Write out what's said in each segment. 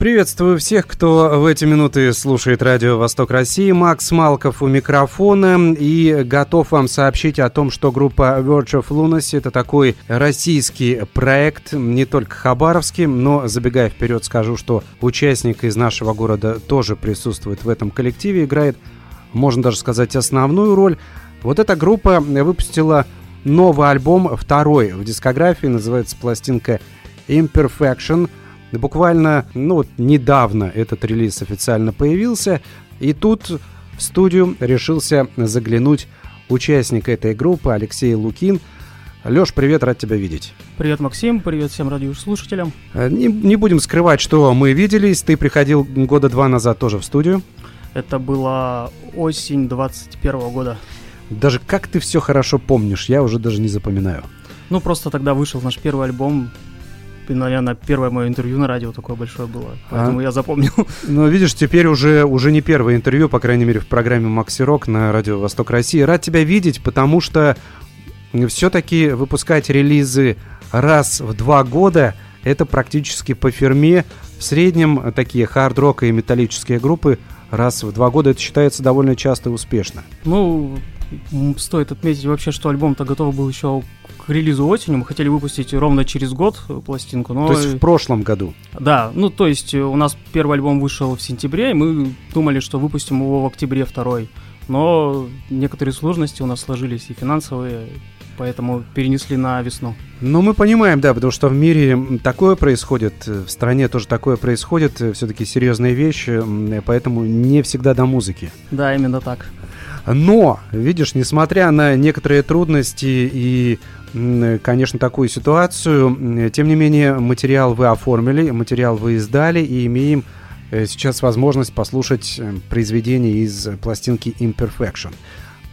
Приветствую всех, кто в эти минуты слушает радио «Восток России». Макс Малков у микрофона и готов вам сообщить о том, что группа Verge of Lunacy – это такой российский проект, не только хабаровский, но, забегая вперед, скажу, что участник из нашего города тоже присутствует в этом коллективе, играет, можно даже сказать, основную роль. Вот эта группа выпустила новый альбом, второй в дискографии, называется пластинка Imperfection – Буквально, ну вот недавно этот релиз официально появился, и тут в студию решился заглянуть участник этой группы Алексей Лукин. Леш, привет, рад тебя видеть. Привет, Максим, привет всем радиослушателям. Э, не, не будем скрывать, что мы виделись. Ты приходил года два назад тоже в студию. Это была осень 21 года. Даже как ты все хорошо помнишь, я уже даже не запоминаю. Ну, просто тогда вышел наш первый альбом, наверное, первое мое интервью на радио такое большое было, поэтому а? я запомнил. Ну, видишь, теперь уже, уже не первое интервью, по крайней мере, в программе «Макси Рок» на радио «Восток России». Рад тебя видеть, потому что все-таки выпускать релизы раз в два года – это практически по фирме. В среднем такие хард-рок и металлические группы раз в два года это считается довольно часто и успешно. Ну, стоит отметить вообще, что альбом-то готов был еще к релизу осенью. Мы хотели выпустить ровно через год пластинку. Но... То есть в прошлом году? Да, ну то есть у нас первый альбом вышел в сентябре, и мы думали, что выпустим его в октябре второй. Но некоторые сложности у нас сложились и финансовые, поэтому перенесли на весну. Ну, мы понимаем, да, потому что в мире такое происходит, в стране тоже такое происходит, все-таки серьезные вещи, поэтому не всегда до музыки. Да, именно так. Но, видишь, несмотря на некоторые трудности и, конечно, такую ситуацию, тем не менее, материал вы оформили, материал вы издали и имеем э, сейчас возможность послушать э, произведение из пластинки Imperfection.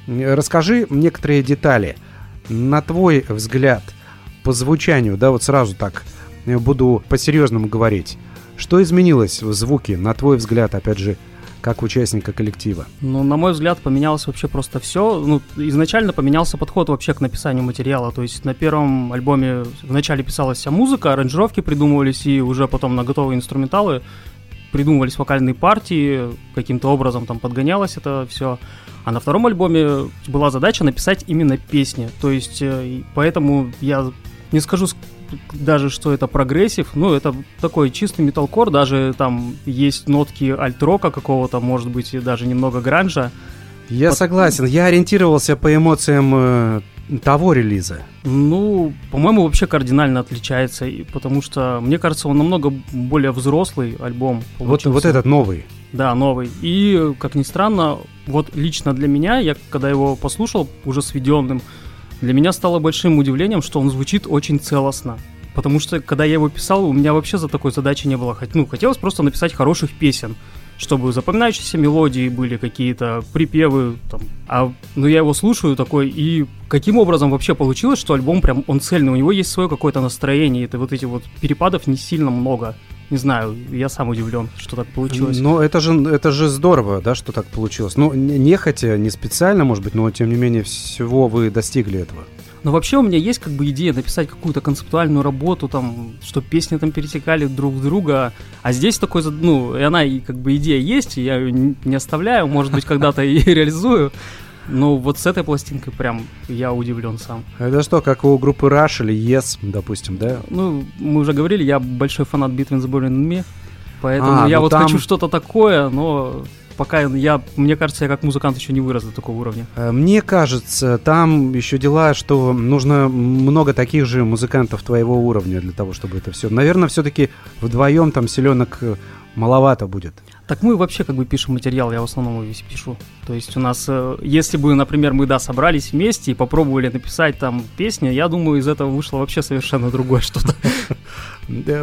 Расскажи некоторые детали. На твой взгляд, по звучанию, да, вот сразу так э, буду по-серьезному говорить. Что изменилось в звуке, на твой взгляд, опять же, как участника коллектива? Ну, на мой взгляд, поменялось вообще просто все. Ну, изначально поменялся подход вообще к написанию материала. То есть на первом альбоме вначале писалась вся музыка, аранжировки придумывались, и уже потом на готовые инструменталы придумывались вокальные партии, каким-то образом там подгонялось это все. А на втором альбоме была задача написать именно песни. То есть, э, поэтому я не скажу, даже что это прогрессив, ну, это такой чистый металкор, даже там есть нотки альт-рока какого-то, может быть, и даже немного гранжа. Я Под... согласен, я ориентировался по эмоциям э, того релиза. Ну, по-моему, вообще кардинально отличается, потому что, мне кажется, он намного более взрослый альбом. Вот, вот этот новый. Да, новый. И, как ни странно, вот лично для меня, я когда его послушал уже сведенным, для меня стало большим удивлением, что он звучит очень целостно. Потому что, когда я его писал, у меня вообще за такой задачи не было. Ну, хотелось просто написать хороших песен, чтобы запоминающиеся мелодии были какие-то, припевы, там. А, ну, я его слушаю такой, и каким образом вообще получилось, что альбом прям, он цельный, у него есть свое какое-то настроение, это вот эти вот перепадов не сильно много не знаю, я сам удивлен, что так получилось. Но это же, это же здорово, да, что так получилось. Ну, не хотя, не специально, может быть, но тем не менее всего вы достигли этого. Но вообще у меня есть как бы идея написать какую-то концептуальную работу, там, что песни там перетекали друг в друга, а здесь такой, ну, и она, и как бы идея есть, и я ее не оставляю, может быть, когда-то и реализую, ну, вот с этой пластинкой прям я удивлен сам. Это что, как у группы Rush или Yes, допустим, да? Ну, мы уже говорили, я большой фанат Between the Born and Me, поэтому а, я ну вот там... хочу что-то такое, но пока я, мне кажется, я как музыкант еще не вырос до такого уровня. Э, мне кажется, там еще дела, что нужно много таких же музыкантов твоего уровня для того, чтобы это все. Наверное, все-таки вдвоем там селенок э, маловато будет. Так мы вообще как бы пишем материал, я в основном весь пишу. То есть у нас, э, если бы, например, мы, да, собрались вместе и попробовали написать там песню, я думаю, из этого вышло вообще совершенно другое что-то.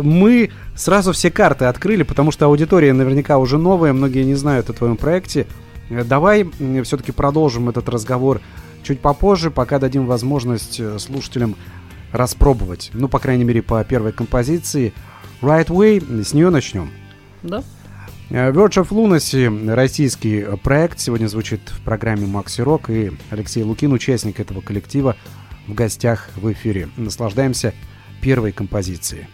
Мы сразу все карты открыли, потому что аудитория наверняка уже новая, многие не знают о твоем проекте. Э, давай все-таки продолжим этот разговор чуть попозже, пока дадим возможность э, слушателям распробовать. Ну, по крайней мере, по первой композиции. Right Way, с нее начнем. Да. Э, Verge of Lunacy, российский проект, сегодня звучит в программе Макси Рок, и Алексей Лукин, участник этого коллектива, в гостях в эфире. Наслаждаемся первой композицией.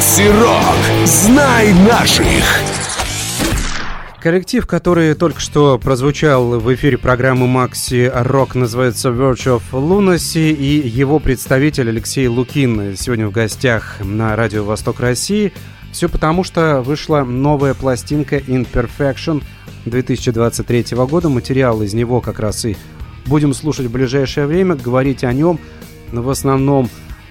Макси Рок. Знай наших. Коллектив, который только что прозвучал в эфире программы Макси Рок, называется Virtue of Lunacy, и его представитель Алексей Лукин сегодня в гостях на радио Восток России. Все потому, что вышла новая пластинка Imperfection 2023 года. Материал из него как раз и будем слушать в ближайшее время, говорить о нем в основном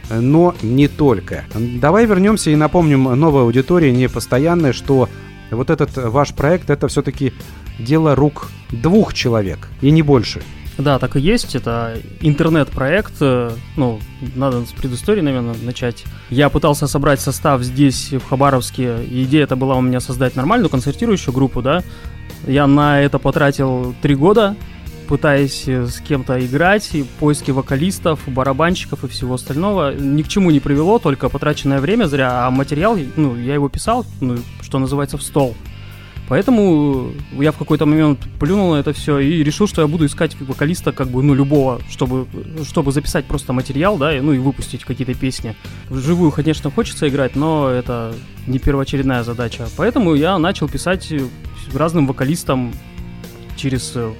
но не только. Давай вернемся и напомним новой аудитории, не постоянной, что вот этот ваш проект это все-таки дело рук двух человек и не больше. Да, так и есть. Это интернет-проект. Э, ну, надо с предыстории, наверное, начать. Я пытался собрать состав здесь, в Хабаровске. идея это была у меня создать нормальную концертирующую группу, да. Я на это потратил три года пытаясь э, с кем-то играть, и поиски вокалистов, барабанщиков и всего остального ни к чему не привело, только потраченное время зря, а материал, ну, я его писал, ну, что называется, в стол. Поэтому я в какой-то момент плюнул на это все и решил, что я буду искать вокалиста, как бы, ну, любого, чтобы, чтобы записать просто материал, да, и, ну, и выпустить какие-то песни. Вживую, конечно, хочется играть, но это не первоочередная задача. Поэтому я начал писать разным вокалистам через э,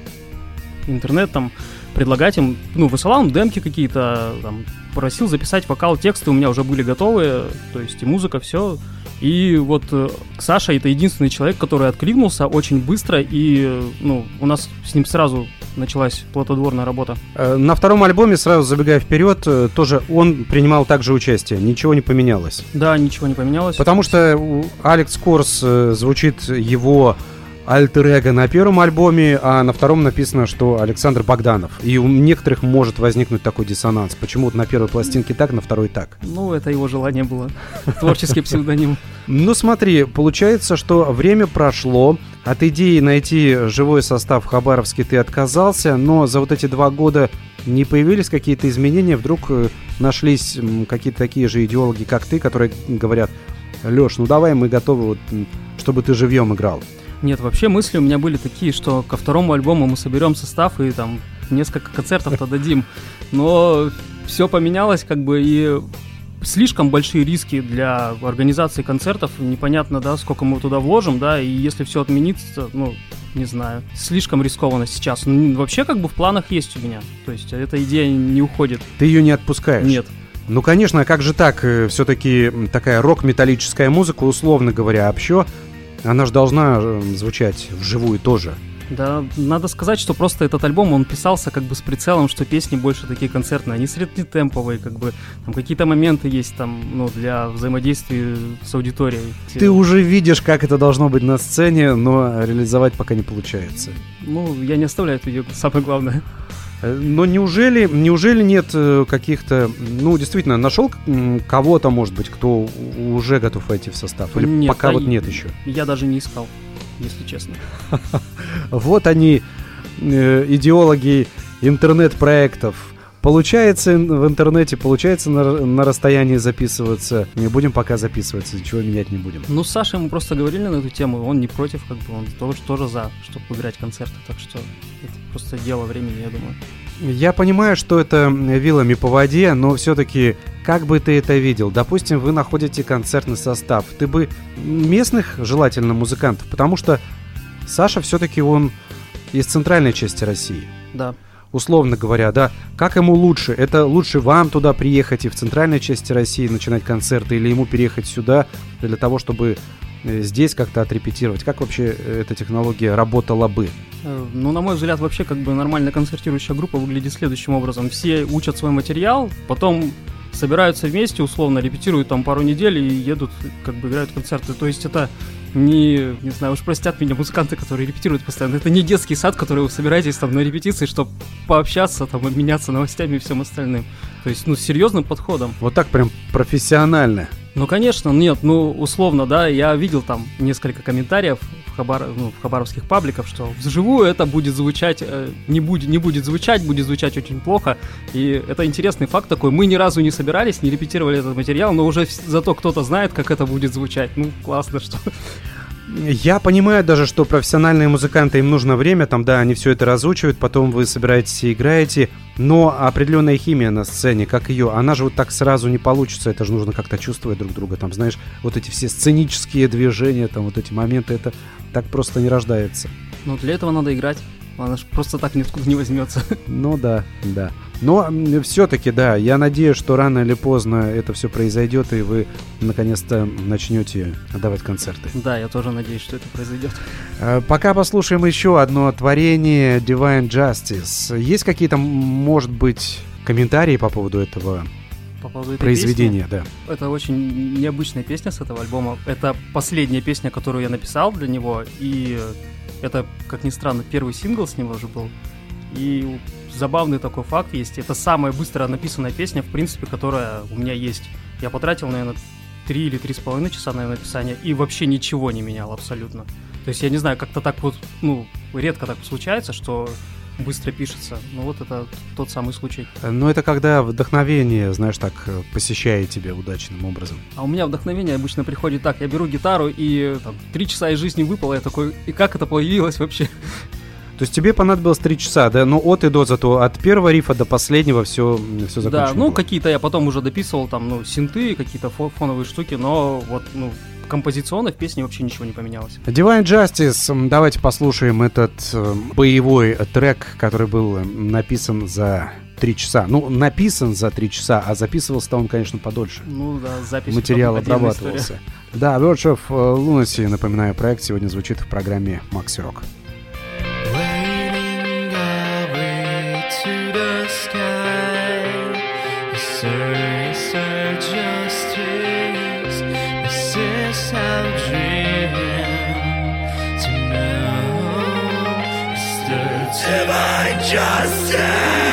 интернет, там, предлагать им, ну, высылал им демки какие-то, там, просил записать вокал, тексты у меня уже были готовы, то есть и музыка, все. И вот э, Саша это единственный человек, который откликнулся очень быстро, и, ну, у нас с ним сразу началась плодотворная работа. Э, на втором альбоме, сразу забегая вперед, э, тоже он принимал также участие, ничего не поменялось. Да, ничего не поменялось. Потому что Алекс Корс звучит его альтер на первом альбоме, а на втором написано, что Александр Богданов. И у некоторых может возникнуть такой диссонанс. Почему вот на первой пластинке так, на второй так? Ну, это его желание было. Творческий псевдоним. Ну, смотри, получается, что время прошло. От идеи найти живой состав в Хабаровске ты отказался, но за вот эти два года не появились какие-то изменения? Вдруг э, нашлись какие-то такие же идеологи, как ты, которые говорят, Леш, ну давай мы готовы, вот, чтобы ты живьем играл. Нет, вообще мысли у меня были такие, что ко второму альбому мы соберем состав и там несколько концертов-то дадим. Но все поменялось, как бы, и слишком большие риски для организации концертов. Непонятно, да, сколько мы туда вложим, да, и если все отменится, ну, не знаю, слишком рискованно сейчас. Ну, вообще, как бы в планах есть у меня. То есть эта идея не уходит. Ты ее не отпускаешь? Нет. Ну, конечно, а как же так? Э, Все-таки такая рок-металлическая музыка, условно говоря, общо она же должна э, звучать вживую тоже. Да, надо сказать, что просто этот альбом, он писался как бы с прицелом, что песни больше такие концертные, они среднетемповые, как бы, там какие-то моменты есть там, ну, для взаимодействия с аудиторией. Ты уже видишь, как это должно быть на сцене, но реализовать пока не получается. Ну, я не оставляю это самое главное. Но неужели, неужели нет э, каких-то, ну, действительно, нашел кого-то, может быть, кто уже готов войти в состав? Или нет, пока вот нет еще? Я даже не искал, если честно. Вот они, э, идеологи интернет-проектов. Получается в интернете, получается на, на расстоянии записываться. Не будем пока записываться, ничего менять не будем. Ну, с Сашей мы просто говорили на эту тему, он не против, как бы, он тоже, тоже за, чтобы играть концерты, так что это просто дело времени, я думаю. Я понимаю, что это вилами по воде, но все-таки как бы ты это видел? Допустим, вы находите концертный состав. Ты бы местных, желательно, музыкантов, потому что Саша все-таки он из центральной части России. Да. Условно говоря, да. Как ему лучше? Это лучше вам туда приехать и в центральной части России начинать концерты, или ему переехать сюда для того, чтобы э, здесь как-то отрепетировать? Как вообще э, эта технология работала бы? Э, ну, на мой взгляд, вообще как бы нормальная концертирующая группа выглядит следующим образом. Все учат свой материал, потом собираются вместе, условно, репетируют там пару недель и едут, как бы играют концерты. То есть это не, не знаю, уж простят меня музыканты, которые репетируют постоянно. Это не детский сад, который вы собираетесь там на репетиции, чтобы пообщаться, там, обменяться новостями и всем остальным. То есть, ну, с серьезным подходом. Вот так прям профессионально. Ну, конечно, нет, ну, условно, да, я видел там несколько комментариев в, Хабар, ну, в хабаровских пабликах, что вживую это будет звучать, э, не, будет, не будет звучать, будет звучать очень плохо, и это интересный факт такой, мы ни разу не собирались, не репетировали этот материал, но уже зато кто-то знает, как это будет звучать, ну, классно, что Я понимаю даже, что профессиональные музыканты, им нужно время, там, да, они все это разучивают, потом вы собираетесь и играете, но определенная химия на сцене, как ее, она же вот так сразу не получится, это же нужно как-то чувствовать друг друга, там, знаешь, вот эти все сценические движения, там, вот эти моменты, это так просто не рождается. Ну, для этого надо играть. Она же просто так ниоткуда не возьмется. Ну да, да. Но все-таки, да, я надеюсь, что рано или поздно это все произойдет, и вы наконец-то начнете давать концерты. Да, я тоже надеюсь, что это произойдет. А, пока послушаем еще одно творение Divine Justice. Есть какие-то, может быть, комментарии по поводу этого по поводу этой произведения, песни. да. Это очень необычная песня с этого альбома. Это последняя песня, которую я написал для него, и это, как ни странно, первый сингл с него же был. И забавный такой факт есть. Это самая быстро написанная песня, в принципе, которая у меня есть. Я потратил, наверное, три или три с половиной часа на написание и вообще ничего не менял абсолютно. То есть я не знаю, как-то так вот, ну, редко так случается, что быстро пишется. Ну вот это тот самый случай. Ну это когда вдохновение, знаешь, так посещает тебя удачным образом. А у меня вдохновение обычно приходит так. Я беру гитару и там, три часа из жизни выпало, я такой, и как это появилось вообще? То есть тебе понадобилось три часа, да? Ну, от и до, зато от первого рифа до последнего все, все закончено. Да, ну, какие-то я потом уже дописывал, там, ну, синты, какие-то фоновые штуки, но вот, ну, композиционно в песне вообще ничего не поменялось. Divine Justice, давайте послушаем этот э, боевой трек, который был написан за три часа. Ну, написан за три часа, а записывался-то он, конечно, подольше. Ну да, запись. Материал обрабатывался. Да, Verge of Lunacy, напоминаю, проект сегодня звучит в программе Maxi Rock. Justice!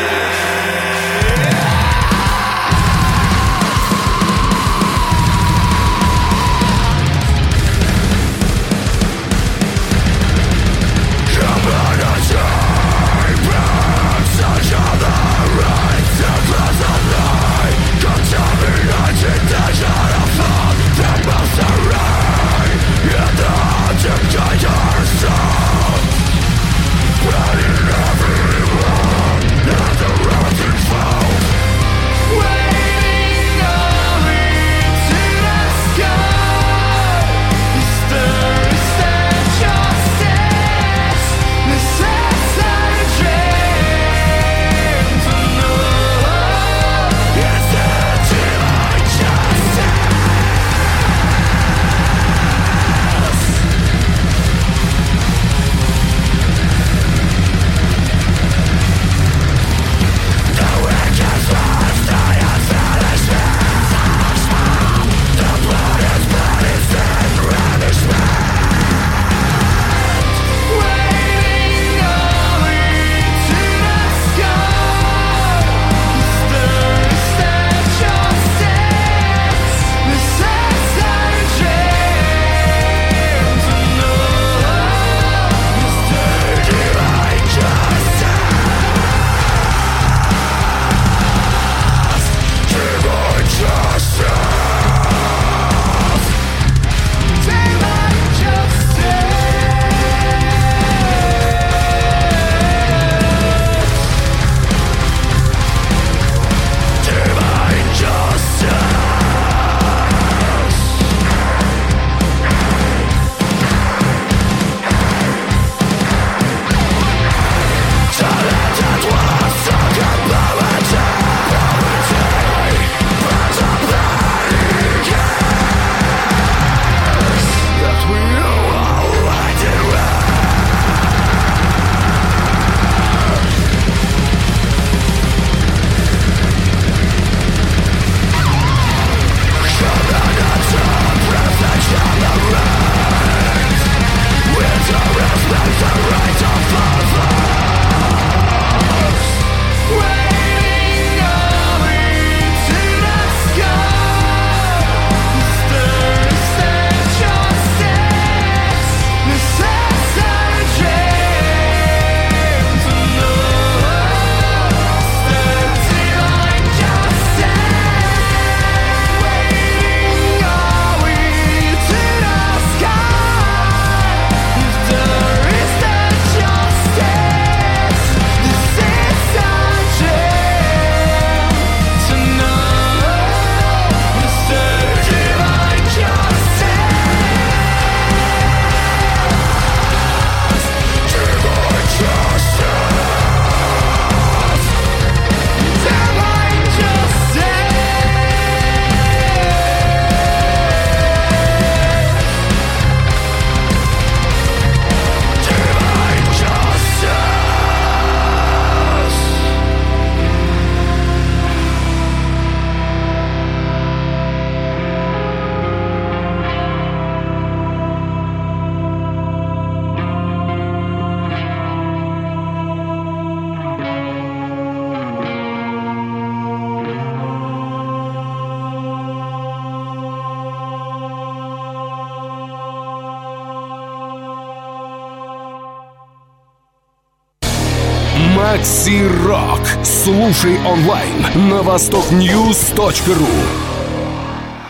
Макси Рок. Слушай онлайн на востокньюз.ру.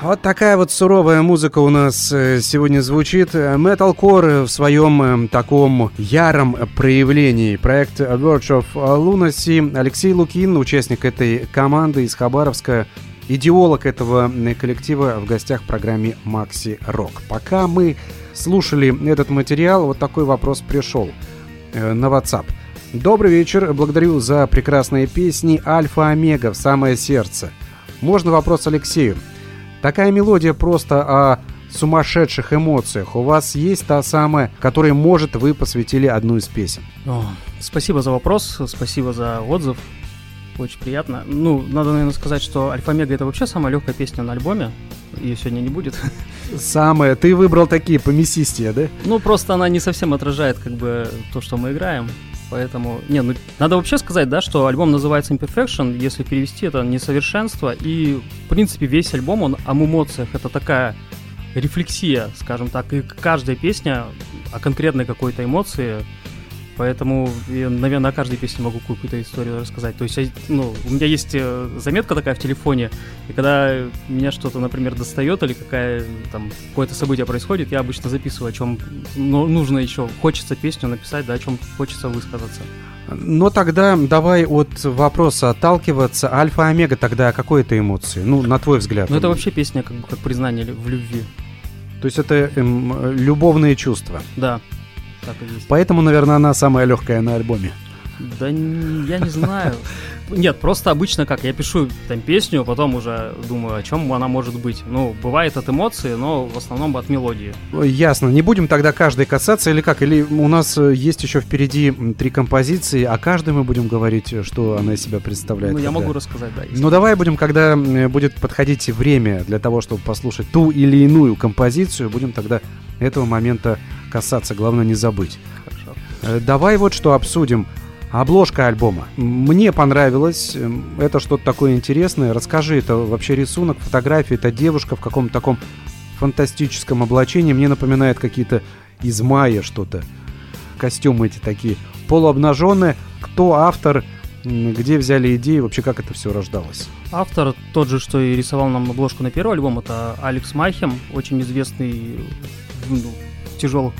Вот такая вот суровая музыка у нас э, сегодня звучит. Metalcore в своем э, таком яром проявлении. Проект Verge of Lunacy. Алексей Лукин, участник этой команды из Хабаровска, идеолог этого э, коллектива в гостях в программе Макси Рок. Пока мы слушали этот материал, вот такой вопрос пришел на WhatsApp. Добрый вечер, благодарю за прекрасные песни Альфа-Омега в самое сердце. Можно вопрос Алексею? Такая мелодия просто о сумасшедших эмоциях. У вас есть та самая, которой, может, вы посвятили одну из песен? О, спасибо за вопрос, спасибо за отзыв. Очень приятно. Ну, надо, наверное, сказать, что Альфа-Мега это вообще самая легкая песня на альбоме. Ее сегодня не будет. Самая. Ты выбрал такие помесистее, да? Ну, просто она не совсем отражает как бы то, что мы играем. Поэтому, не, ну, надо вообще сказать, да, что альбом называется Imperfection, если перевести это несовершенство, и, в принципе, весь альбом, он об эмоциях, это такая рефлексия, скажем так, и каждая песня о конкретной какой-то эмоции, Поэтому я, наверное, о каждой песне могу какую-то историю рассказать. То есть, ну, у меня есть э, заметка такая в телефоне, и когда меня что-то, например, достает или какая там какое-то событие происходит, я обычно записываю, о чем ну, нужно еще, хочется песню написать, да, о чем хочется высказаться. Но тогда давай от вопроса отталкиваться. Альфа-омега тогда какой это эмоции? Ну, на твой взгляд. Ну, это вообще песня как, как признание в любви. То есть это эм, любовные чувства. Да так и есть. Поэтому, наверное, она самая легкая на альбоме. Да я не знаю. Нет, просто обычно как, я пишу там песню, потом уже думаю, о чем она может быть. Ну, бывает от эмоций, но в основном от мелодии. Ясно. Не будем тогда каждой касаться, или как? Или у нас э, есть еще впереди три композиции, а каждой мы будем говорить, что она из себя представляет. Ну, я могу рассказать, да. Ну, давай будем, когда будет подходить время для того, чтобы послушать ту или иную композицию, будем тогда этого момента касаться, главное не забыть. Хорошо. Э, давай вот что обсудим. Обложка альбома. Мне понравилось. Эм, это что-то такое интересное. Расскажи, это вообще рисунок, фотография, это девушка в каком-то таком фантастическом облачении. Мне напоминает какие-то из мая что-то. Костюмы эти такие полуобнаженные. Кто автор, где взяли идеи, вообще как это все рождалось? Автор тот же, что и рисовал нам обложку на первый альбом, это Алекс Майхем, очень известный ну, тяжелых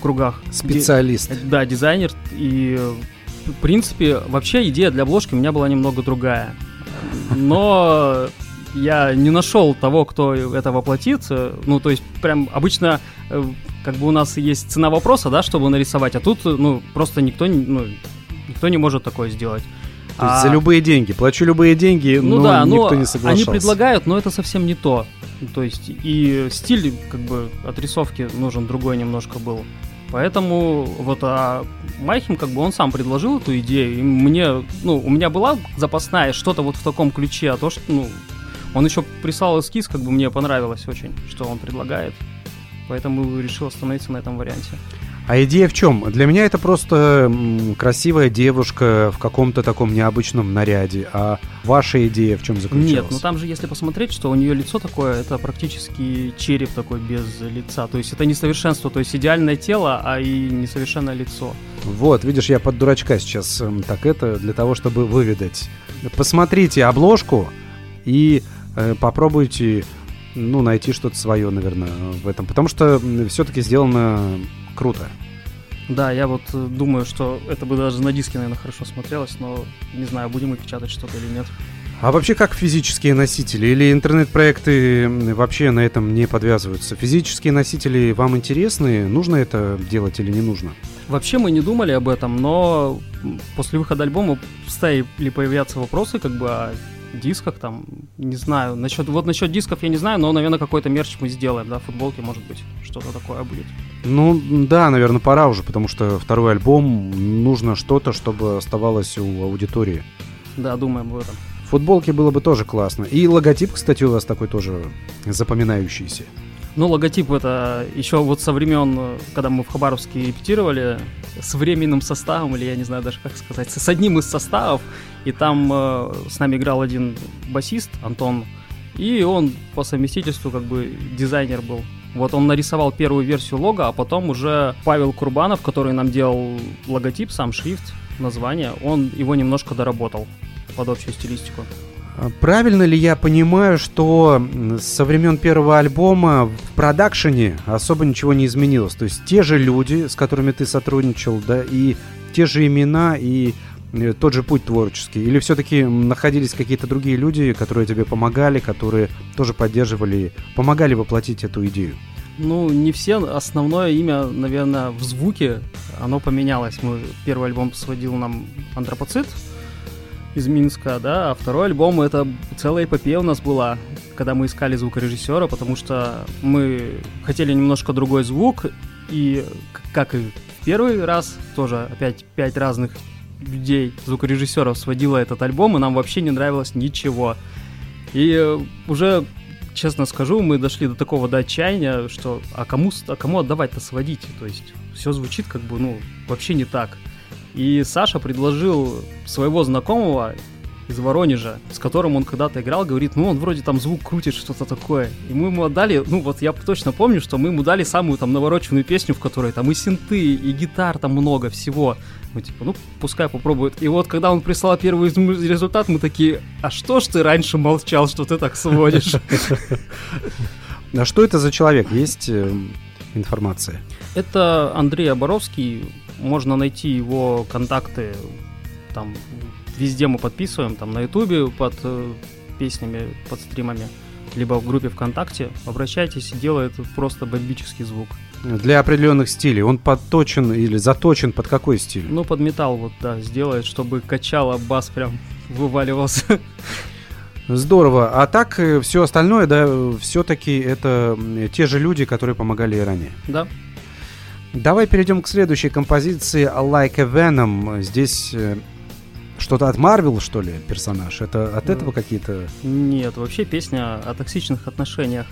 кругах. Специалист. Ди- да, дизайнер. И, в принципе, вообще идея для обложки у меня была немного другая. Но я не нашел того, кто это воплотит. Ну, то есть, прям обычно, э, как бы у нас есть цена вопроса, да, чтобы нарисовать, а тут, ну, просто никто, ну, никто не может такое сделать. То есть а... за любые деньги. Плачу любые деньги, ну, но да, никто но не соглашался. Они предлагают, но это совсем не то. То есть и стиль как бы отрисовки нужен другой немножко был. Поэтому вот а Майхим как бы он сам предложил эту идею, и мне, ну, у меня была запасная что-то вот в таком ключе, а то, что, ну, он еще прислал эскиз, как бы мне понравилось очень, что он предлагает. Поэтому решил остановиться на этом варианте. А идея в чем? Для меня это просто красивая девушка в каком-то таком необычном наряде. А ваша идея в чем заключалась? Нет, ну там же, если посмотреть, что у нее лицо такое, это практически череп такой без лица. То есть это несовершенство, то есть идеальное тело, а и несовершенное лицо. Вот, видишь, я под дурачка сейчас так это, для того, чтобы выведать. Посмотрите обложку и э, попробуйте ну, найти что-то свое, наверное, в этом. Потому что все-таки сделано круто. Да, я вот э, думаю, что это бы даже на диске, наверное, хорошо смотрелось, но не знаю, будем мы печатать что-то или нет. А вообще как физические носители? Или интернет-проекты вообще на этом не подвязываются? Физические носители вам интересны? Нужно это делать или не нужно? Вообще мы не думали об этом, но после выхода альбома стали появляться вопросы, как бы, а дисках там, не знаю, насчет, вот насчет дисков я не знаю, но, наверное, какой-то мерч мы сделаем, да, футболки, может быть, что-то такое будет. Ну, да, наверное, пора уже, потому что второй альбом, нужно что-то, чтобы оставалось у аудитории. Да, думаем об этом. Футболки было бы тоже классно. И логотип, кстати, у вас такой тоже запоминающийся. Ну, логотип это еще вот со времен, когда мы в Хабаровске репетировали, с временным составом, или я не знаю даже как сказать, с одним из составов, и там э, с нами играл один басист, Антон, и он по совместительству как бы дизайнер был. Вот он нарисовал первую версию лога, а потом уже Павел Курбанов, который нам делал логотип, сам шрифт, название, он его немножко доработал под общую стилистику. А правильно ли я понимаю, что со времен первого альбома в продакшене особо ничего не изменилось? То есть те же люди, с которыми ты сотрудничал, да, и те же имена, и э, тот же путь творческий? Или все-таки находились какие-то другие люди, которые тебе помогали, которые тоже поддерживали, помогали воплотить эту идею? Ну, не все. Основное имя, наверное, в звуке, оно поменялось. Мы первый альбом сводил нам Антропоцит, из Минска, да, а второй альбом это целая эпопея у нас была, когда мы искали звукорежиссера, потому что мы хотели немножко другой звук, и как и первый раз, тоже опять пять разных людей, звукорежиссеров сводило этот альбом, и нам вообще не нравилось ничего. И уже, честно скажу, мы дошли до такого до отчаяния, что а кому, а кому отдавать-то сводить? То есть все звучит как бы, ну, вообще не так. И Саша предложил своего знакомого из Воронежа, с которым он когда-то играл, говорит, ну он вроде там звук крутит, что-то такое. И мы ему отдали, ну вот я точно помню, что мы ему дали самую там навороченную песню, в которой там и синты, и гитар там много всего. Мы типа, ну пускай попробует. И вот когда он прислал первый результат, мы такие, а что ж ты раньше молчал, что ты так сводишь? А что это за человек? Есть э, информация? Это Андрей Оборовский, можно найти его контакты там везде мы подписываем, там на ютубе под э, песнями, под стримами, либо в группе ВКонтакте. Обращайтесь, делает просто бомбический звук. Для определенных стилей. Он подточен или заточен под какой стиль? Ну, под металл вот, да, сделает, чтобы качало бас прям вываливался. Здорово. А так э, все остальное, да, все-таки это те же люди, которые помогали и ранее. Да. Давай перейдем к следующей композиции Like a Venom. Здесь э, что-то от Марвел, что ли, персонаж? Это от этого какие-то... Нет, вообще песня о токсичных отношениях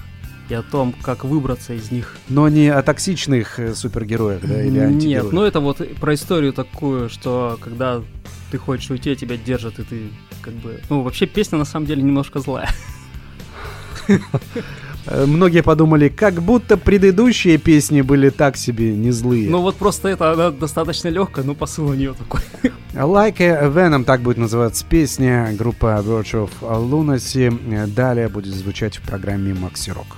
и о том, как выбраться из них. Но не о токсичных э, супергероях, да, или антигероях? Нет, ну это вот про историю такую, что когда ты хочешь уйти, тебя держат, и ты как бы... Ну, вообще песня на самом деле немножко злая. Э, многие подумали, как будто предыдущие песни были так себе, не злые. Ну вот просто это она достаточно легкая, но посыл у нее такой. Like a Venom, так будет называться песня, группа Verge of Lunacy. Далее будет звучать в программе Maxi Rock.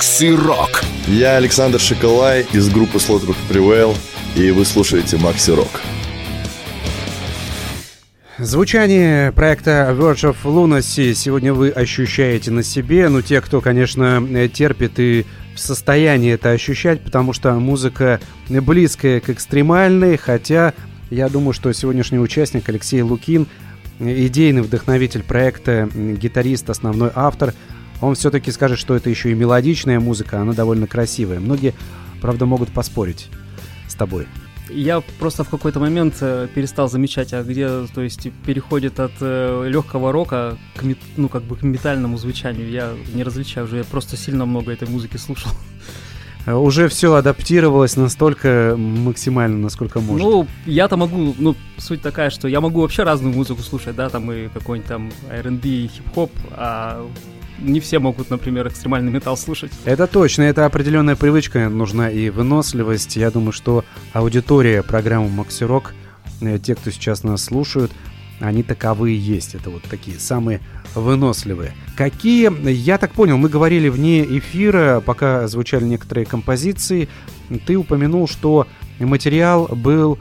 Макси Рок. Я Александр Шоколай из группы Slaughter Prevail, и вы слушаете Макси Рок. Звучание проекта Verge of Lunacy сегодня вы ощущаете на себе. Ну, те, кто, конечно, терпит и в состоянии это ощущать, потому что музыка близкая к экстремальной, хотя я думаю, что сегодняшний участник Алексей Лукин, идейный вдохновитель проекта, гитарист, основной автор, он все-таки скажет, что это еще и мелодичная музыка, она довольно красивая. Многие, правда, могут поспорить с тобой я просто в какой-то момент э, перестал замечать, а где, то есть, переходит от э, легкого рока к, мет, ну, как бы к метальному звучанию. Я не различаю уже, я просто сильно много этой музыки слушал. Э, уже все адаптировалось настолько максимально, насколько можно. Ну, я-то могу, ну, суть такая, что я могу вообще разную музыку слушать, да, там и какой-нибудь там R&B, хип-хоп, а не все могут, например, экстремальный металл слушать. Это точно, это определенная привычка, нужна и выносливость. Я думаю, что аудитория программы Макси Рок, э, те, кто сейчас нас слушают, они таковые есть. Это вот такие самые выносливые. Какие, я так понял, мы говорили вне эфира, пока звучали некоторые композиции. Ты упомянул, что материал был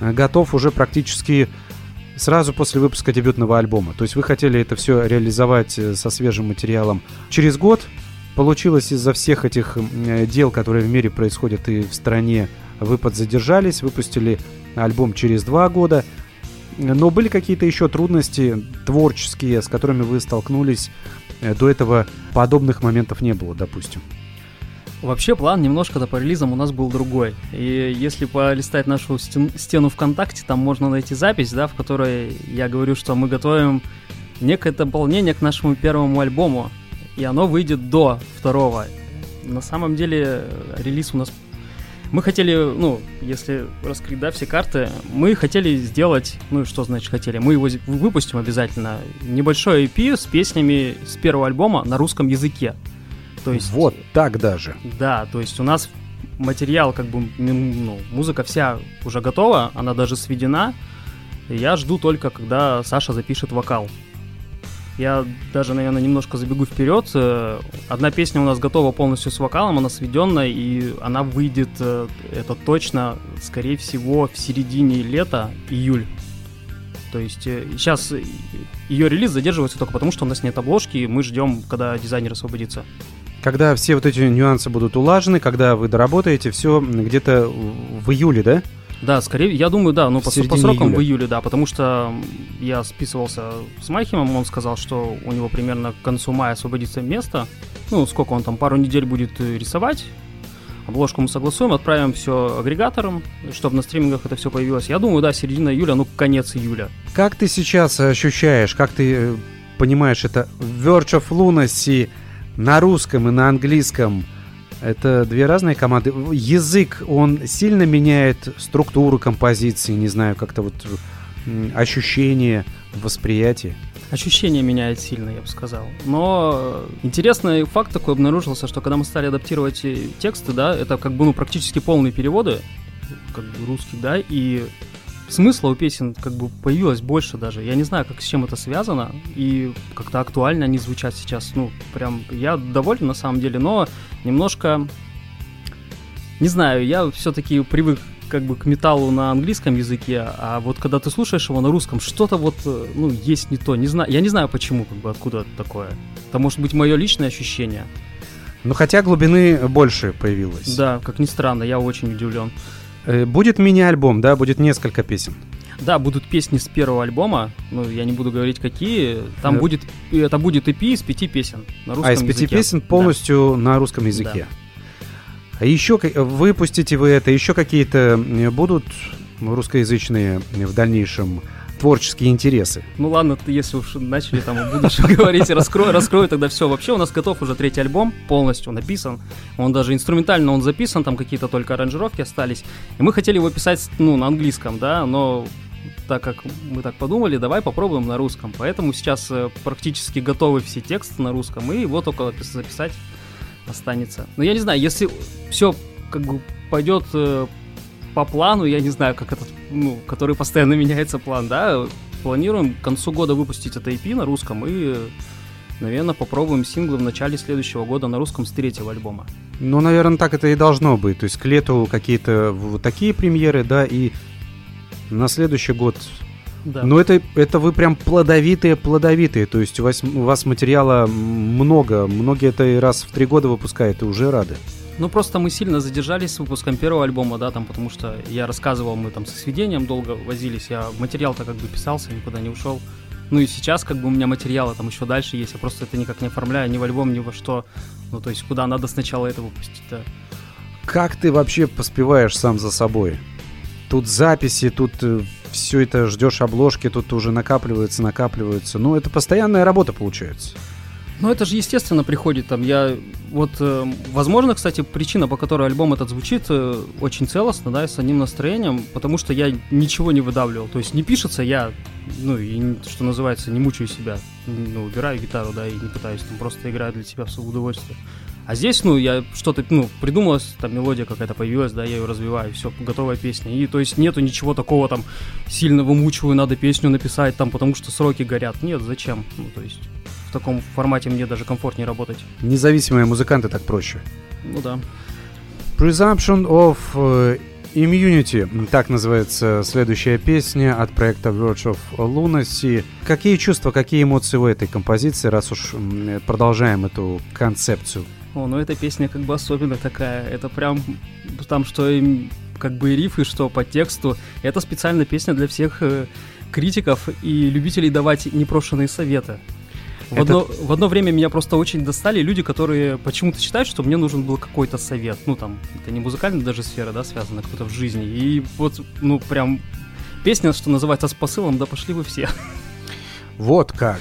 э, готов уже практически сразу после выпуска дебютного альбома. То есть вы хотели это все реализовать э, со свежим материалом через год. Получилось из-за всех этих э, дел, которые в мире происходят и в стране, вы подзадержались, выпустили альбом через два года. Но были какие-то еще трудности творческие, с которыми вы столкнулись? Э, до этого подобных моментов не было, допустим. Вообще план немножко-то по релизам у нас был другой. И если полистать нашу стен, стену ВКонтакте, там можно найти запись, да, в которой я говорю, что мы готовим некое дополнение к нашему первому альбому. И оно выйдет до второго. На самом деле релиз у нас... Мы хотели, ну, если раскрыть, да, все карты, мы хотели сделать, ну, что значит хотели, мы его выпустим обязательно, небольшой EP с песнями с первого альбома на русском языке. То есть, вот так даже. Да, то есть у нас материал, как бы, ну, музыка вся уже готова, она даже сведена. Я жду только, когда Саша запишет вокал. Я даже, наверное, немножко забегу вперед. Э, одна песня у нас готова полностью с вокалом, она сведенная, и она выйдет, э, это точно, скорее всего, в середине лета, июль. То есть сейчас э, ее релиз задерживается только потому, что у нас нет обложки, и мы ждем, когда дизайнер освободится. Когда все вот эти нюансы будут улажены, когда вы доработаете, все где-то в июле, да? Да, скорее, я думаю, да, ну по, по срокам июля. в июле, да, потому что я списывался с Майхимом, он сказал, что у него примерно к концу мая освободится место, ну, сколько он там, пару недель будет э, рисовать, обложку мы согласуем, отправим все агрегаторам, чтобы на стримингах это все появилось. Я думаю, да, середина июля, ну, конец июля. Как ты сейчас ощущаешь, как ты э, понимаешь это Verge of Lunacy, на русском и на английском это две разные команды. Язык, он сильно меняет структуру композиции, не знаю, как-то вот ощущение, восприятие. Ощущение меняет сильно, я бы сказал. Но интересный факт такой обнаружился, что когда мы стали адаптировать тексты, да, это как бы ну, практически полные переводы, как бы русский, да, и смысла у песен как бы появилось больше даже. Я не знаю, как с чем это связано, и как-то актуально они звучат сейчас. Ну, прям я доволен на самом деле, но немножко... Не знаю, я все-таки привык как бы к металлу на английском языке, а вот когда ты слушаешь его на русском, что-то вот, ну, есть не то. Не знаю, я не знаю почему, как бы, откуда это такое. Это может быть мое личное ощущение. Ну, хотя глубины больше появилось. Да, как ни странно, я очень удивлен. Э, будет мини-альбом, да? Будет несколько песен. Да, будут песни с первого альбома. Ну, я не буду говорить какие. Там да. будет это будет EP из пяти песен на русском А из пяти языке. песен полностью да. на русском языке. Да. А еще выпустите вы это, еще какие-то будут русскоязычные в дальнейшем творческие интересы. Ну ладно, если уж начали там о будущем говорить, раскрою, раскрою тогда все. Вообще у нас готов уже третий альбом, полностью написан. Он даже инструментально он записан, там какие-то только аранжировки остались. И мы хотели его писать, ну, на английском, да, но так как мы так подумали, давай попробуем на русском. Поэтому сейчас э, практически готовы все тексты на русском, и его только записать останется. Но я не знаю, если все как бы пойдет э, по плану, я не знаю, как этот, ну, который постоянно меняется план, да, планируем к концу года выпустить это EP на русском и наверное, попробуем синглы в начале следующего года на русском с третьего альбома. Ну, наверное, так это и должно быть. То есть к лету какие-то вот такие премьеры, да, и на следующий год Да. Но это, это вы прям плодовитые-плодовитые. То есть у вас, у вас материала много. Многие это и раз в три года выпускают и уже рады. Ну, просто мы сильно задержались с выпуском первого альбома, да, там, потому что я рассказывал, мы там со сведением долго возились, я материал-то как бы писался, никуда не ушел. Ну и сейчас как бы у меня материала там еще дальше есть, я просто это никак не оформляю ни в альбом, ни во что. Ну, то есть куда надо сначала это выпустить, да. Как ты вообще поспеваешь сам за собой? Тут записи, тут все это ждешь обложки, тут уже накапливается, накапливается. Ну, это постоянная работа получается. Ну, это же естественно приходит там. Я вот, э, возможно, кстати, причина, по которой альбом этот звучит э, очень целостно, да, с одним настроением, потому что я ничего не выдавливал. То есть не пишется, я, ну, и, что называется, не мучаю себя. Ну, убираю гитару, да, и не пытаюсь, там просто играю для себя в свое удовольствие. А здесь, ну, я что-то, ну, придумалась, там мелодия какая-то появилась, да, я ее развиваю, все, готовая песня. И то есть нету ничего такого там сильно вымучиваю, надо песню написать там, потому что сроки горят. Нет, зачем? Ну, то есть в таком формате мне даже комфортнее работать. Независимые музыканты так проще. Ну да. Presumption of Immunity. Так называется следующая песня от проекта Verge of Lunacy. Какие чувства, какие эмоции у этой композиции, раз уж продолжаем эту концепцию? О, ну эта песня как бы особенно такая. Это прям там, что как бы и рифы, что по тексту. Это специальная песня для всех э, критиков и любителей давать непрошенные советы. В, это... одно, в одно время меня просто очень достали люди, которые почему-то считают, что мне нужен был какой-то совет. Ну, там, это не музыкальная даже сфера, да, связана кто-то в жизни. И вот, ну, прям песня, что называется, с посылом, да пошли вы все. Вот как.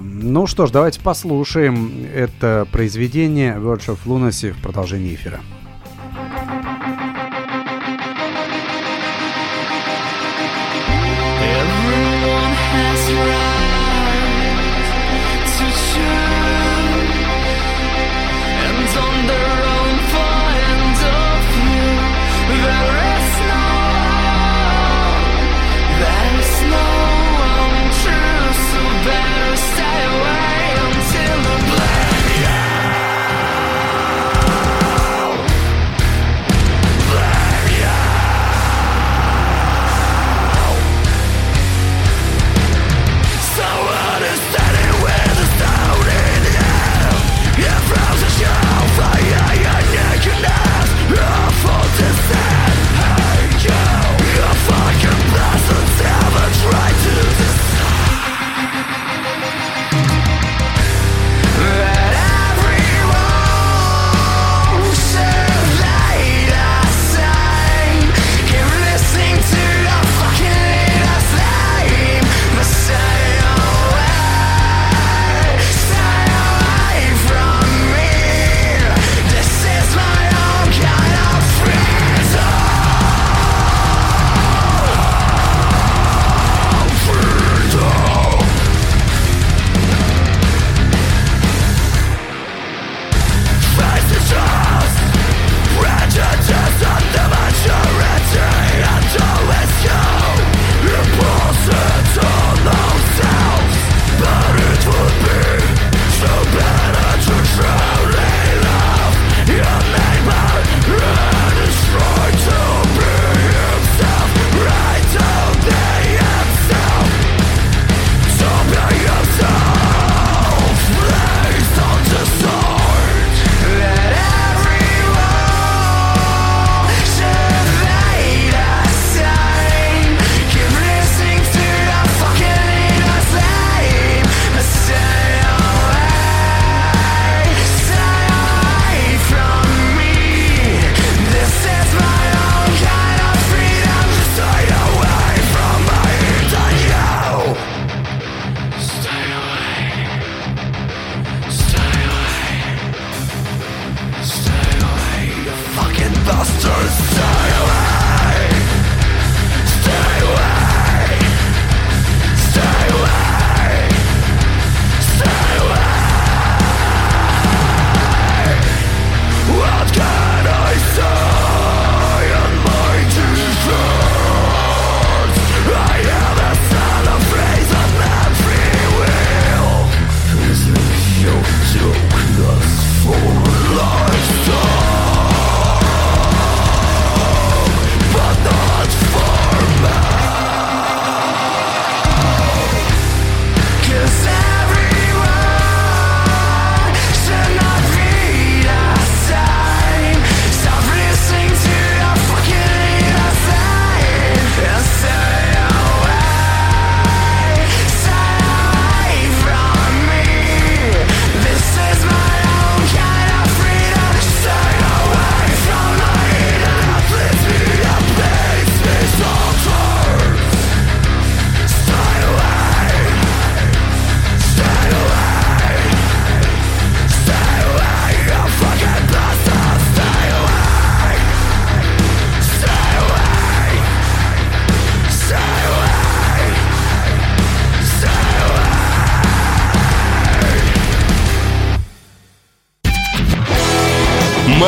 Ну что ж, давайте послушаем это произведение Verge of Lunacy в продолжении эфира. Макси bastards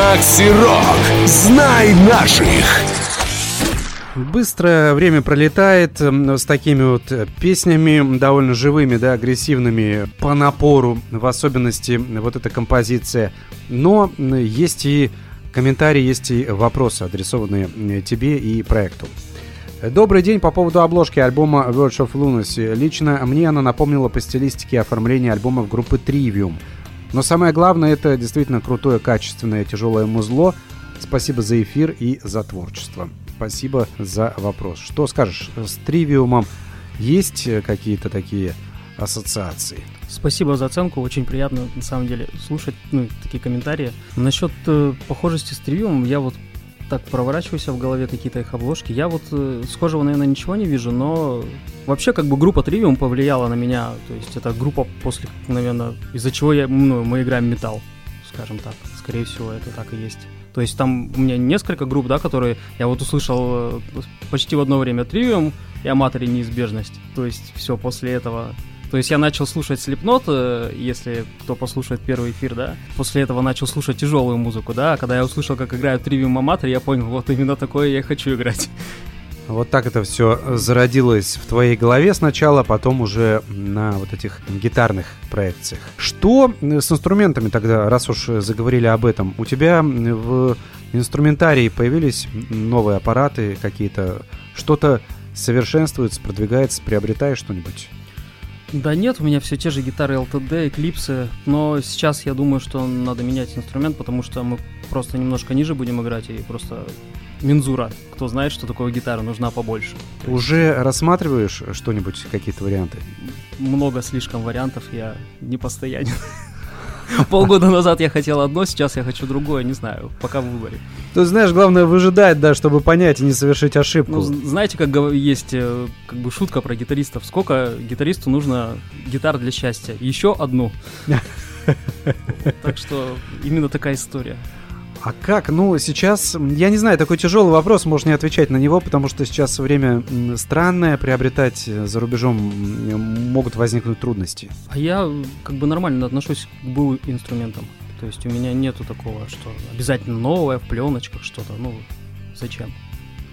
Рок. Знай наших. Быстро время пролетает с такими вот э, песнями, довольно живыми, да, агрессивными по напору, в особенности вот эта композиция. Но есть и комментарии, есть и вопросы, адресованные тебе и проекту. Добрый день по поводу обложки альбома Verge of Lunacy. Лично мне она напомнила по стилистике оформления альбомов группы Trivium. Но самое главное, это действительно крутое, качественное, тяжелое музло. Спасибо за эфир и за творчество. Спасибо за вопрос. Что скажешь, с Тривиумом есть э, какие-то такие ассоциации? Спасибо за оценку, очень приятно на самом деле слушать ну, такие комментарии. Насчет э, похожести с Тривиумом, я вот так проворачиваюсь в голове какие-то их обложки. Я вот э, схожего, наверное, ничего не вижу, но вообще как бы группа Тривиум повлияла на меня. То есть это группа после, наверное, из-за чего я, ну, мы играем металл, скажем так. Скорее всего, это так и есть. То есть там у меня несколько групп, да, которые я вот услышал э, почти в одно время Тривиум и Аматори Неизбежность. То есть все после этого то есть я начал слушать Slipknot, э, если кто послушает первый эфир, да. После этого начал слушать тяжелую музыку, да. А когда я услышал, как играют Trivium Amateur, я понял, вот именно такое я хочу играть. Вот так это все зародилось в твоей голове сначала, потом уже на вот этих гитарных проекциях. Что с инструментами тогда, раз уж заговорили об этом? У тебя в инструментарии появились новые аппараты какие-то? Что-то совершенствуется, продвигается, приобретаешь что-нибудь? Да нет, у меня все те же гитары LTD, Эклипсы, но сейчас я думаю, что надо менять инструмент, потому что мы просто немножко ниже будем играть, и просто мензура. Кто знает, что такое гитара, нужна побольше. Уже рассматриваешь что-нибудь, какие-то варианты? Много слишком вариантов, я не постоянен. Полгода назад я хотел одно, сейчас я хочу другое, не знаю, пока в выборе. Ты знаешь, главное выжидать, да, чтобы понять и не совершить ошибку. Ну, знаете, как есть э, как бы шутка про гитаристов. Сколько гитаристу нужно гитар для счастья? Еще одну. Так что именно такая история. А как? Ну, сейчас, я не знаю, такой тяжелый вопрос, можно не отвечать на него, потому что сейчас время странное, приобретать э, за рубежом могут возникнуть трудности. А я как бы нормально отношусь к был инструментам. То есть у меня нету такого, что обязательно новое в пленочках что-то. Ну, зачем?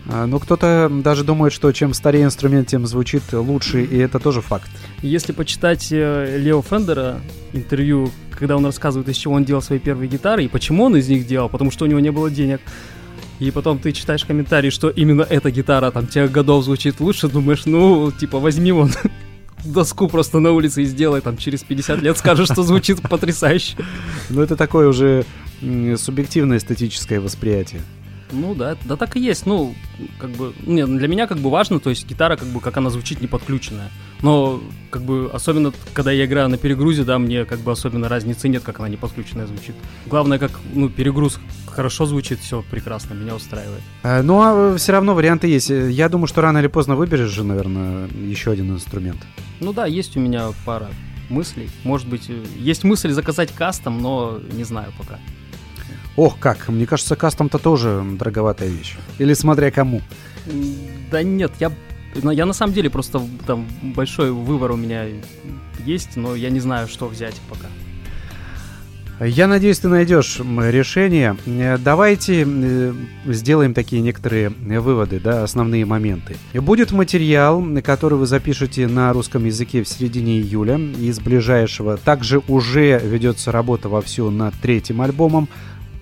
А, ну, кто-то даже думает, что чем старее инструмент, тем звучит лучше, и это тоже факт. Если почитать э, Лео Фендера интервью, когда он рассказывает, из чего он делал свои первые гитары и почему он из них делал, потому что у него не было денег, и потом ты читаешь комментарии, что именно эта гитара там тех годов звучит лучше, думаешь, ну, типа, возьми вон доску просто на улице и сделай, там через 50 лет скажешь, что звучит потрясающе. Ну, это такое уже субъективное эстетическое восприятие. Ну да, да так и есть. Ну, как бы, нет, для меня как бы важно, то есть гитара, как бы, как она звучит, не подключенная. Но, как бы, особенно, когда я играю на перегрузе, да, мне, как бы, особенно разницы нет, как она не подключенная звучит. Главное, как, ну, перегруз хорошо звучит, все прекрасно, меня устраивает. А, ну, а все равно варианты есть. Я думаю, что рано или поздно выберешь же, наверное, еще один инструмент. Ну да, есть у меня пара мыслей. Может быть, э, есть мысль заказать кастом, но не знаю пока. Ох, как, мне кажется, кастом-то тоже дороговатая вещь. Или смотря кому. Да нет, я, я на самом деле просто там большой выбор у меня есть, но я не знаю, что взять пока. Я надеюсь, ты найдешь решение. Э, давайте э, сделаем такие некоторые выводы, да, основные моменты. Будет материал, который вы запишете на русском языке в середине июля из ближайшего. Также уже ведется работа вовсю над третьим альбомом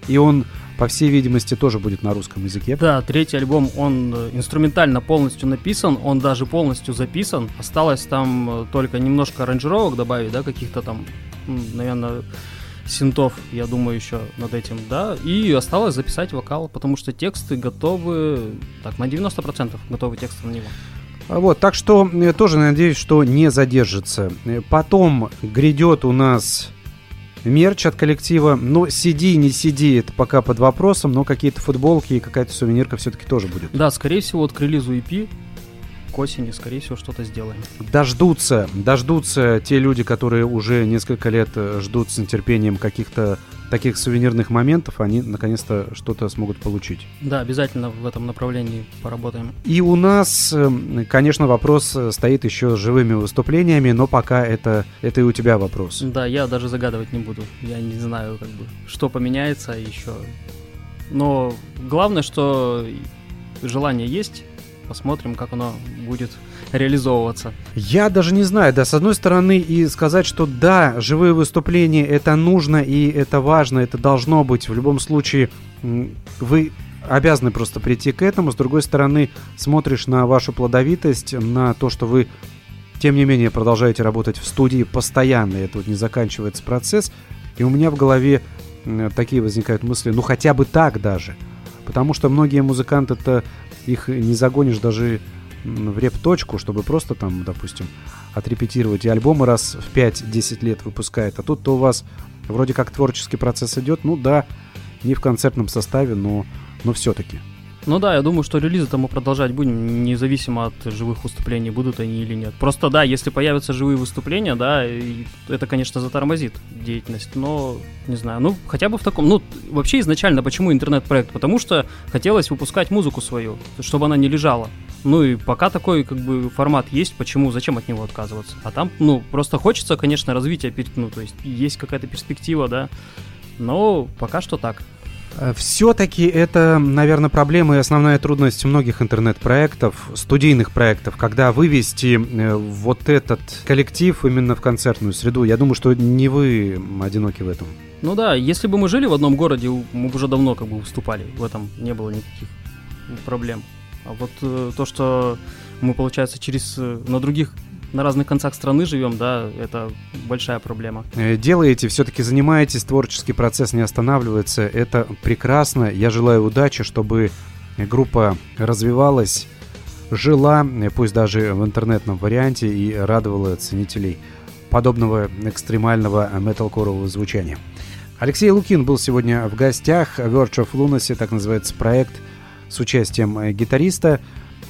и он, по всей видимости, тоже будет на русском языке. Да, третий альбом, он э, инструментально полностью написан, он даже полностью записан. Осталось там э, только немножко аранжировок добавить, да, каких-то там, наверное, синтов, я думаю, еще над этим, да, и осталось записать вокал, потому что тексты готовы, так, на 90% готовы тексты на него. А вот, так что я тоже надеюсь, что не задержится. Потом грядет у нас мерч от коллектива. Но сиди, не сиди, это пока под вопросом, но какие-то футболки и какая-то сувенирка все-таки тоже будет. Да, скорее всего, вот к релизу EP к осени, скорее всего, что-то сделаем. Дождутся, дождутся те люди, которые уже несколько лет э, ждут с нетерпением каких-то таких сувенирных моментов, они наконец-то что-то смогут получить. Да, обязательно в этом направлении поработаем. И у нас, эм, конечно, вопрос э, стоит еще с живыми выступлениями, но пока это, это и у тебя вопрос. Да, я даже загадывать не буду. Я не знаю, как бы, что поменяется еще. Но главное, что желание есть. Посмотрим, как оно будет реализовываться. Я даже не знаю, да, с одной стороны и сказать, что да, живые выступления это нужно и это важно, это должно быть. В любом случае, вы обязаны просто прийти к этому. С другой стороны, смотришь на вашу плодовитость, на то, что вы, тем не менее, продолжаете работать в студии постоянно, это вот не заканчивается процесс. И у меня в голове такие возникают мысли, ну хотя бы так даже. Потому что многие музыканты-то их не загонишь даже в реп-точку, чтобы просто там, допустим, отрепетировать. И альбомы раз в 5-10 лет выпускает. А тут-то у вас вроде как творческий процесс идет. Ну да, не в концертном составе, но, но все-таки. Ну да, я думаю, что релизы-то мы продолжать будем, независимо от живых выступлений, будут они или нет. Просто да, если появятся живые выступления, да, это, конечно, затормозит деятельность, но, не знаю, ну, хотя бы в таком, ну, вообще изначально, почему интернет-проект? Потому что хотелось выпускать музыку свою, чтобы она не лежала. Ну и пока такой, как бы, формат есть, почему, зачем от него отказываться? А там, ну, просто хочется, конечно, развития, ну, то есть есть какая-то перспектива, да, но пока что так. Э, Все-таки это, наверное, проблема и основная трудность многих интернет-проектов, студийных проектов, когда вывести э, вот этот коллектив именно в концертную среду. Я думаю, что не вы одиноки в этом. Ну да, если бы мы жили в одном городе, мы бы уже давно как бы выступали. В этом не было никаких проблем. А вот э, то, что мы, получается, через на других на разных концах страны живем, да, это большая проблема. Э, делаете, все-таки занимаетесь, творческий процесс не останавливается, это прекрасно. Я желаю удачи, чтобы группа развивалась, жила, э, пусть даже в интернетном варианте, и радовала ценителей подобного экстремального металкорового звучания. Алексей Лукин был сегодня в гостях. Verge of Lunacy, так называется проект, с участием э, гитариста.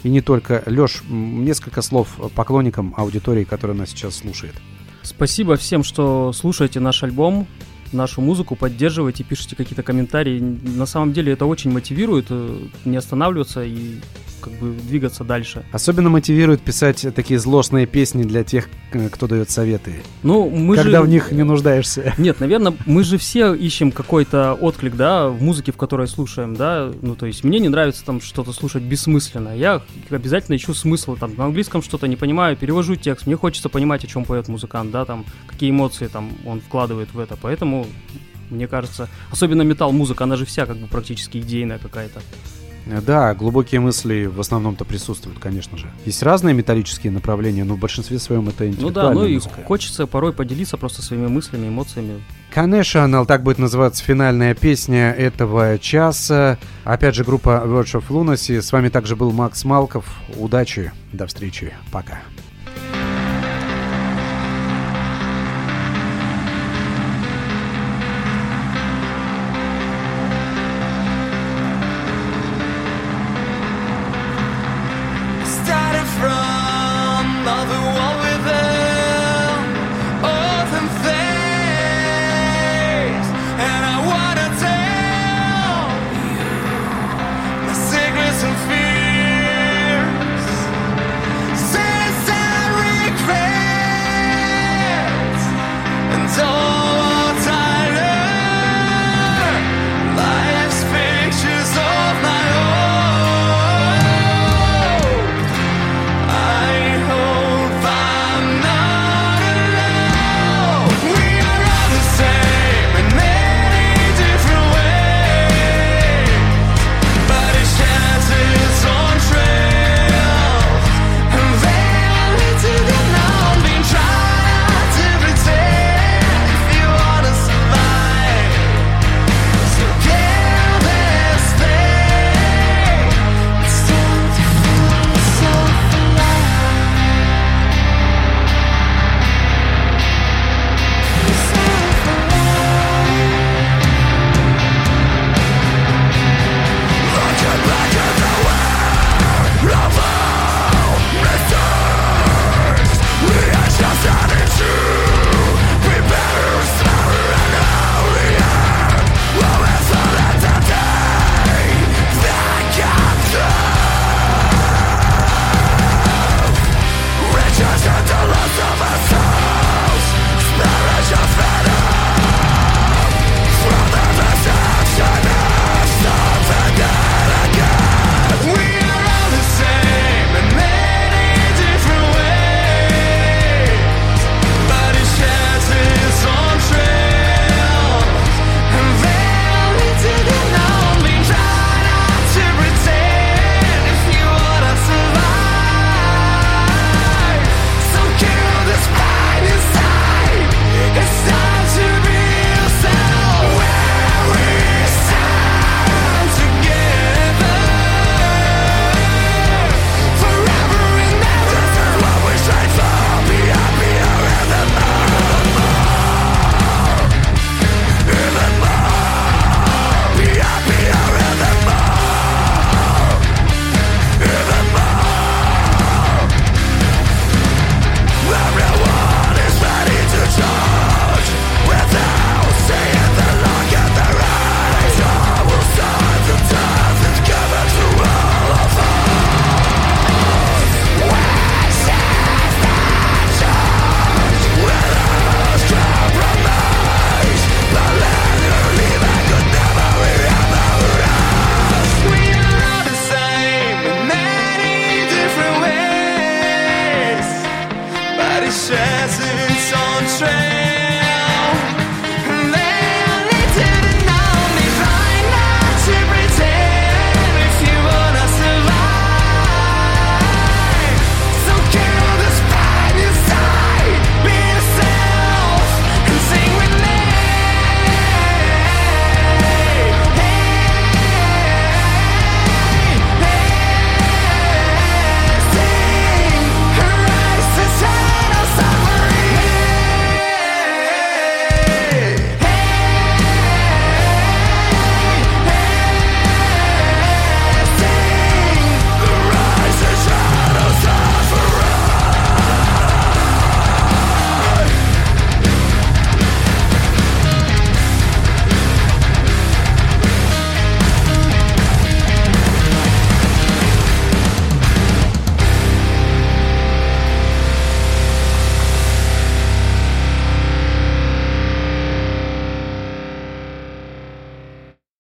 И не только. Леш, несколько слов поклонникам аудитории, которая нас сейчас слушает. Спасибо всем, что слушаете наш альбом, нашу музыку, поддерживаете, пишите какие-то комментарии. На самом деле это очень мотивирует э, не останавливаться и как бы двигаться дальше. Особенно мотивирует писать такие злостные песни для тех, кто дает советы. Ну, мы Когда же... в них не нуждаешься. Нет, наверное, мы же все ищем какой-то отклик, да, в музыке, в которой слушаем, да. Ну, то есть мне не нравится там что-то слушать бессмысленно. Я обязательно ищу смысл, там, на английском что-то не понимаю, перевожу текст. Мне хочется понимать, о чем поет музыкант, да, там, какие эмоции там он вкладывает в это. Поэтому мне кажется, особенно металл-музыка, она же вся как бы практически идейная какая-то. Да, глубокие мысли в основном-то присутствуют, конечно же. Есть разные металлические направления, но в большинстве своем это интеллектуальная Ну да, ну и музыка. хочется порой поделиться просто своими мыслями, эмоциями. Конечно, так будет называться финальная песня этого часа. Опять же, группа Verge of Lunacy. С вами также был Макс Малков. Удачи, до встречи, пока.